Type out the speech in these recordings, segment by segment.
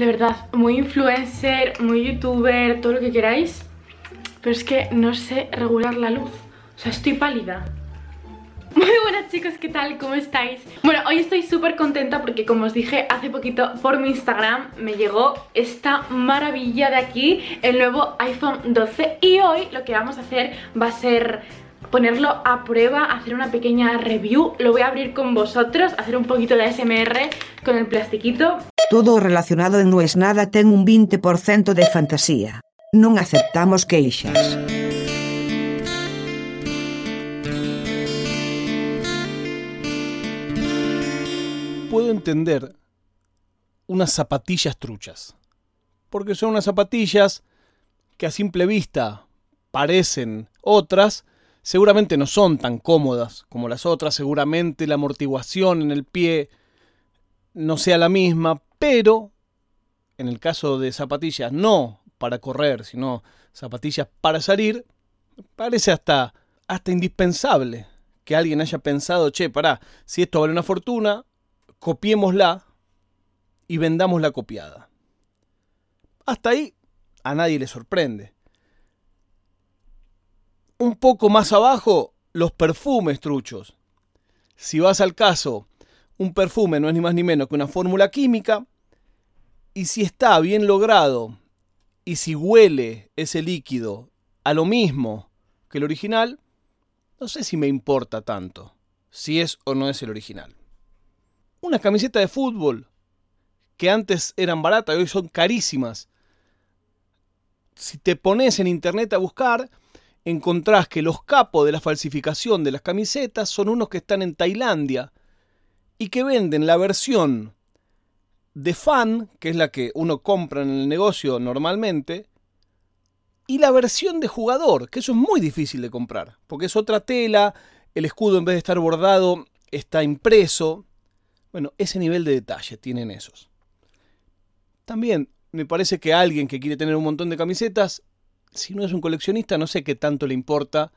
de verdad, muy influencer, muy youtuber, todo lo que queráis, pero es que no sé regular la luz. O sea, estoy pálida. Muy buenas chicos, ¿qué tal? ¿Cómo estáis? Bueno, hoy estoy súper contenta porque como os dije hace poquito por mi Instagram me llegó esta maravilla de aquí, el nuevo iPhone 12 y hoy lo que vamos a hacer va a ser ponerlo a prueba, hacer una pequeña review, lo voy a abrir con vosotros, hacer un poquito de SMR con el plastiquito. Todo relacionado en No es nada ten un 20% de fantasía. Non aceptamos queixas. puedo entender unas zapatillas truchas. Porque son unas zapatillas que a simple vista parecen otras, seguramente no son tan cómodas como las otras, seguramente la amortiguación en el pie no sea la misma, pero en el caso de zapatillas no para correr, sino zapatillas para salir, parece hasta, hasta indispensable que alguien haya pensado, che, pará, si esto vale una fortuna, copiémosla y vendamos la copiada. Hasta ahí a nadie le sorprende. Un poco más abajo, los perfumes truchos. Si vas al caso, un perfume no es ni más ni menos que una fórmula química, y si está bien logrado, y si huele ese líquido a lo mismo que el original, no sé si me importa tanto si es o no es el original una camiseta de fútbol que antes eran baratas y hoy son carísimas. Si te pones en internet a buscar, encontrás que los capos de la falsificación de las camisetas son unos que están en Tailandia y que venden la versión de fan, que es la que uno compra en el negocio normalmente, y la versión de jugador, que eso es muy difícil de comprar, porque es otra tela, el escudo en vez de estar bordado está impreso, bueno, ese nivel de detalle tienen esos. También me parece que alguien que quiere tener un montón de camisetas, si no es un coleccionista, no sé qué tanto le importa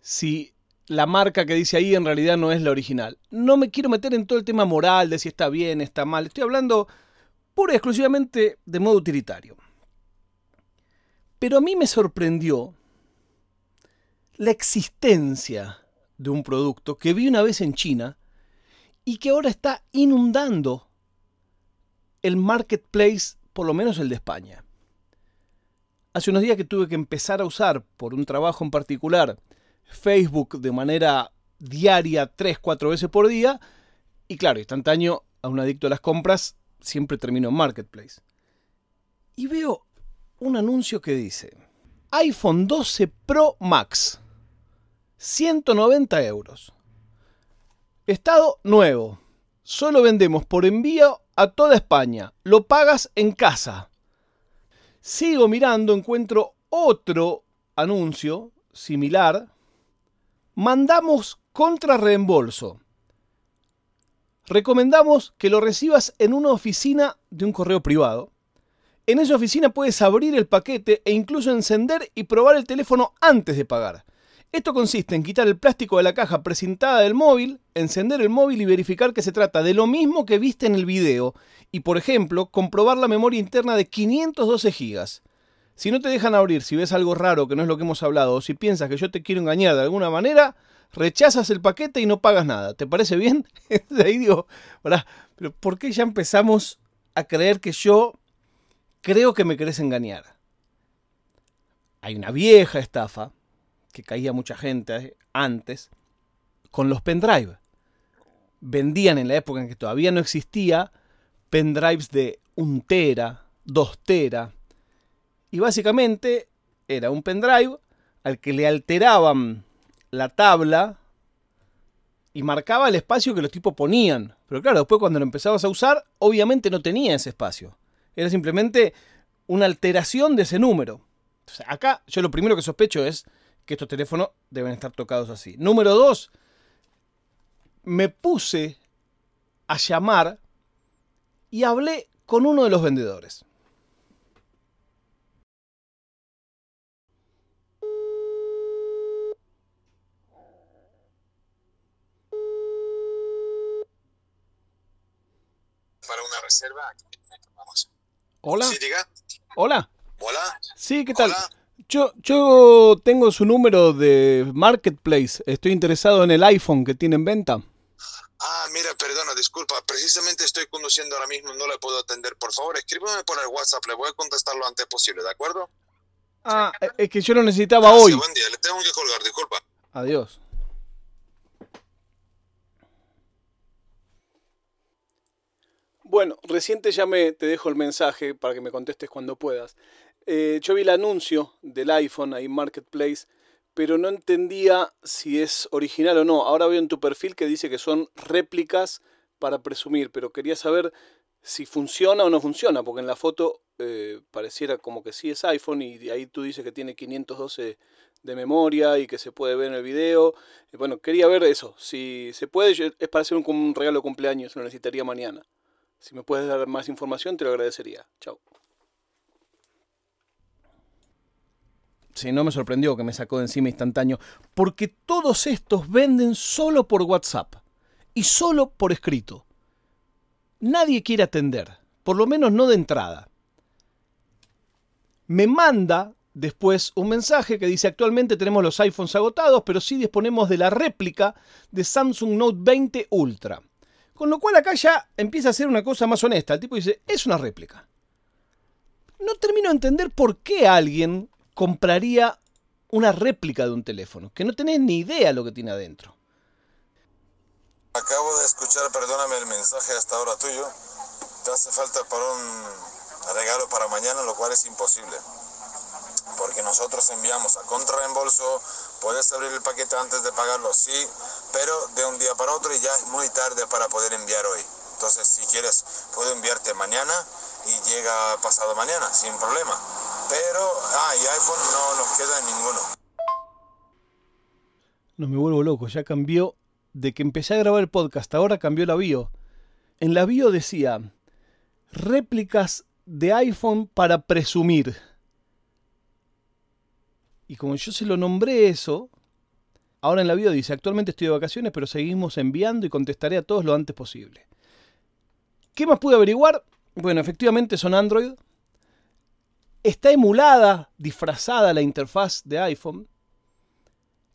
si la marca que dice ahí en realidad no es la original. No me quiero meter en todo el tema moral de si está bien, está mal. Estoy hablando pura y exclusivamente de modo utilitario. Pero a mí me sorprendió la existencia de un producto que vi una vez en China y que ahora está inundando el marketplace, por lo menos el de España. Hace unos días que tuve que empezar a usar, por un trabajo en particular, Facebook de manera diaria, tres, cuatro veces por día, y claro, instantáneo a un adicto a las compras, siempre termino en Marketplace. Y veo un anuncio que dice, iPhone 12 Pro Max, 190 euros. Estado nuevo. Solo vendemos por envío a toda España. Lo pagas en casa. Sigo mirando, encuentro otro anuncio similar. Mandamos contra reembolso. Recomendamos que lo recibas en una oficina de un correo privado. En esa oficina puedes abrir el paquete e incluso encender y probar el teléfono antes de pagar. Esto consiste en quitar el plástico de la caja presentada del móvil, encender el móvil y verificar que se trata de lo mismo que viste en el video y, por ejemplo, comprobar la memoria interna de 512 GB. Si no te dejan abrir, si ves algo raro que no es lo que hemos hablado o si piensas que yo te quiero engañar de alguna manera, rechazas el paquete y no pagas nada. ¿Te parece bien? ahí digo, pero ¿por qué ya empezamos a creer que yo creo que me querés engañar? Hay una vieja estafa que caía mucha gente antes, con los pendrive. Vendían en la época en que todavía no existía pendrives de un tera, dos tera. Y básicamente era un pendrive al que le alteraban la tabla y marcaba el espacio que los tipos ponían. Pero claro, después cuando lo empezabas a usar, obviamente no tenía ese espacio. Era simplemente una alteración de ese número. acá yo lo primero que sospecho es que estos teléfonos deben estar tocados así. Número dos, me puse a llamar y hablé con uno de los vendedores. Para una reserva, vamos. Hola. Sí, diga. Hola. Hola. Sí, ¿qué tal? Hola. Yo, yo tengo su número de Marketplace. Estoy interesado en el iPhone que tiene en venta. Ah, mira, perdona, disculpa. Precisamente estoy conduciendo ahora mismo, no le puedo atender. Por favor, escríbeme por el WhatsApp, le voy a contestar lo antes posible, ¿de acuerdo? Ah, es que yo lo necesitaba Gracias, hoy. Buen día, le tengo que colgar, disculpa. Adiós. Bueno, recién te llamé, te dejo el mensaje para que me contestes cuando puedas. Eh, yo vi el anuncio del iPhone ahí en Marketplace, pero no entendía si es original o no. Ahora veo en tu perfil que dice que son réplicas para presumir, pero quería saber si funciona o no funciona, porque en la foto eh, pareciera como que sí es iPhone y ahí tú dices que tiene 512 de memoria y que se puede ver en el video. Y bueno, quería ver eso. Si se puede, es para hacer un, un regalo de cumpleaños, lo necesitaría mañana. Si me puedes dar más información, te lo agradecería. Chao. Sí, no me sorprendió que me sacó de encima instantáneo, porque todos estos venden solo por WhatsApp y solo por escrito. Nadie quiere atender, por lo menos no de entrada. Me manda después un mensaje que dice actualmente tenemos los iPhones agotados, pero sí disponemos de la réplica de Samsung Note 20 Ultra. Con lo cual acá ya empieza a ser una cosa más honesta. El tipo dice, es una réplica. No termino de entender por qué alguien compraría una réplica de un teléfono, que no tenés ni idea lo que tiene adentro. Acabo de escuchar, perdóname el mensaje hasta ahora tuyo. Te hace falta para un regalo para mañana, lo cual es imposible. Porque nosotros enviamos a contrarreembolso, puedes abrir el paquete antes de pagarlo, sí, pero de un día para otro ya es muy tarde para poder enviar hoy. Entonces, si quieres, puedo enviarte mañana y llega pasado mañana, sin problema. Pero, ah, y iPhone no nos queda ninguno. No me vuelvo loco, ya cambió. De que empecé a grabar el podcast, ahora cambió la bio. En la bio decía, réplicas de iPhone para presumir. Y como yo se lo nombré eso, ahora en la bio dice, actualmente estoy de vacaciones, pero seguimos enviando y contestaré a todos lo antes posible. ¿Qué más pude averiguar? Bueno, efectivamente son Android. Está emulada, disfrazada la interfaz de iPhone.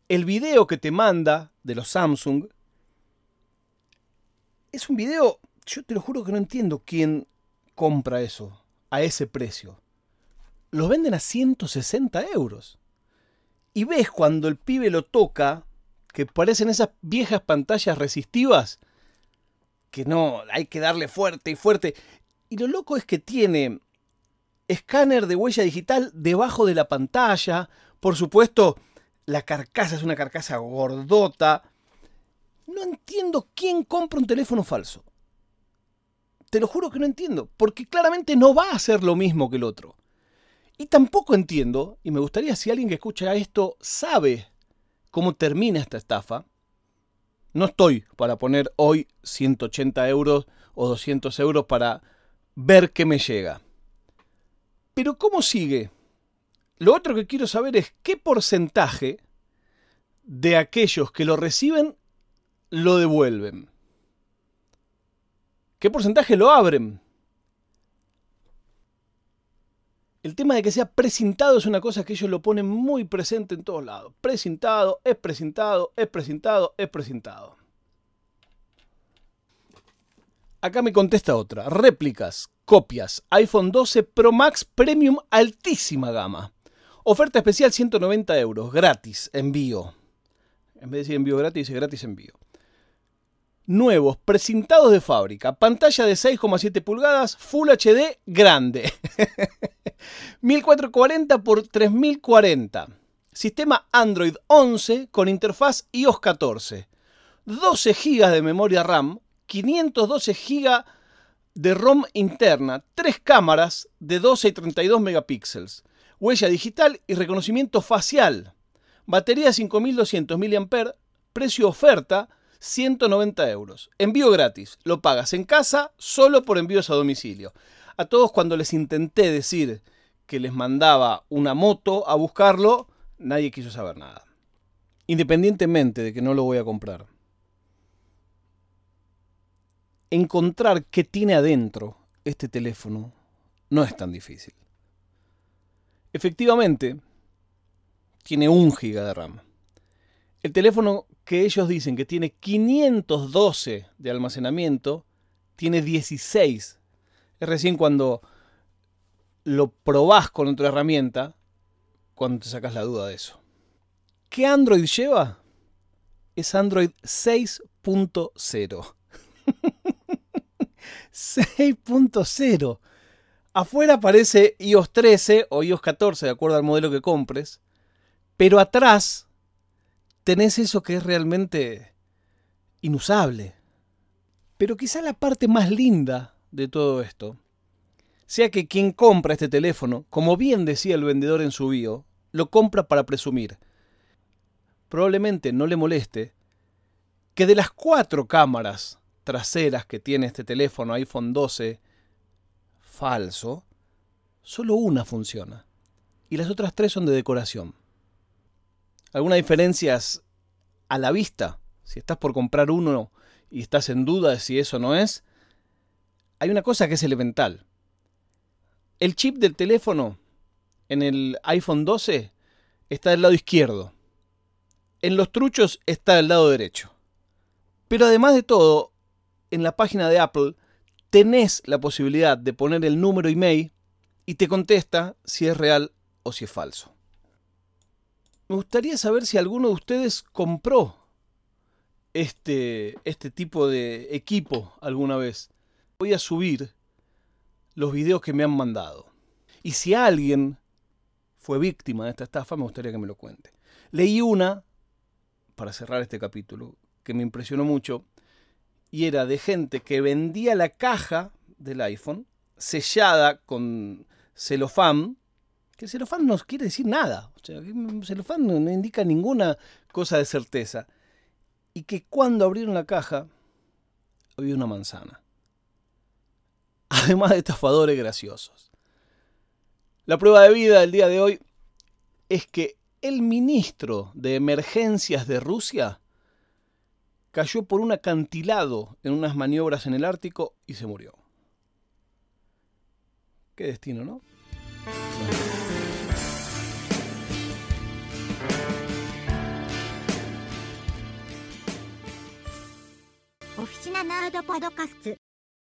El video que te manda de los Samsung es un video, yo te lo juro que no entiendo quién compra eso a ese precio. Los venden a 160 euros. Y ves cuando el pibe lo toca, que parecen esas viejas pantallas resistivas, que no, hay que darle fuerte y fuerte. Y lo loco es que tiene escáner de huella digital debajo de la pantalla. Por supuesto, la carcasa es una carcasa gordota. No entiendo quién compra un teléfono falso. Te lo juro que no entiendo, porque claramente no va a ser lo mismo que el otro. Y tampoco entiendo, y me gustaría si alguien que escucha esto sabe cómo termina esta estafa. No estoy para poner hoy 180 euros o 200 euros para ver qué me llega. Pero ¿cómo sigue? Lo otro que quiero saber es qué porcentaje de aquellos que lo reciben lo devuelven. ¿Qué porcentaje lo abren? El tema de que sea precintado es una cosa que ellos lo ponen muy presente en todos lados. Precintado, es precintado, es precintado, es precintado. Acá me contesta otra. Réplicas, copias, iPhone 12 Pro Max Premium altísima gama. Oferta especial 190 euros, gratis, envío. En vez de decir envío gratis, dice gratis envío. Nuevos, precintados de fábrica. Pantalla de 6,7 pulgadas, Full HD grande. 1440 x 3040. Sistema Android 11 con interfaz iOS 14. 12 GB de memoria RAM, 512 GB de ROM interna, 3 cámaras de 12 y 32 megapíxeles, huella digital y reconocimiento facial. Batería 5200 mAh, precio oferta 190 euros. Envío gratis, lo pagas en casa solo por envíos a domicilio. A todos cuando les intenté decir que les mandaba una moto a buscarlo, nadie quiso saber nada. Independientemente de que no lo voy a comprar. Encontrar qué tiene adentro este teléfono no es tan difícil. Efectivamente, tiene un giga de RAM. El teléfono que ellos dicen que tiene 512 de almacenamiento, tiene 16. Es recién cuando lo probás con otra herramienta, cuando te sacas la duda de eso. ¿Qué Android lleva? Es Android 6.0. 6.0. Afuera aparece iOS 13 o iOS 14, de acuerdo al modelo que compres. Pero atrás tenés eso que es realmente inusable. Pero quizá la parte más linda de todo esto sea que quien compra este teléfono, como bien decía el vendedor en su bio, lo compra para presumir. Probablemente no le moleste que de las cuatro cámaras traseras que tiene este teléfono iPhone 12 falso, solo una funciona. Y las otras tres son de decoración. Algunas diferencias a la vista. Si estás por comprar uno y estás en duda de si eso no es, hay una cosa que es elemental. El chip del teléfono en el iPhone 12 está del lado izquierdo. En los truchos está del lado derecho. Pero además de todo, en la página de Apple tenés la posibilidad de poner el número email y te contesta si es real o si es falso. Me gustaría saber si alguno de ustedes compró este, este tipo de equipo alguna vez. Voy a subir los videos que me han mandado. Y si alguien fue víctima de esta estafa, me gustaría que me lo cuente. Leí una, para cerrar este capítulo, que me impresionó mucho, y era de gente que vendía la caja del iPhone sellada con celofán, que celofán no quiere decir nada, o sea, celofán no indica ninguna cosa de certeza, y que cuando abrieron la caja había una manzana además de estafadores graciosos. La prueba de vida del día de hoy es que el ministro de Emergencias de Rusia cayó por un acantilado en unas maniobras en el Ártico y se murió. Qué destino, ¿no? Oficina Nerd Podcast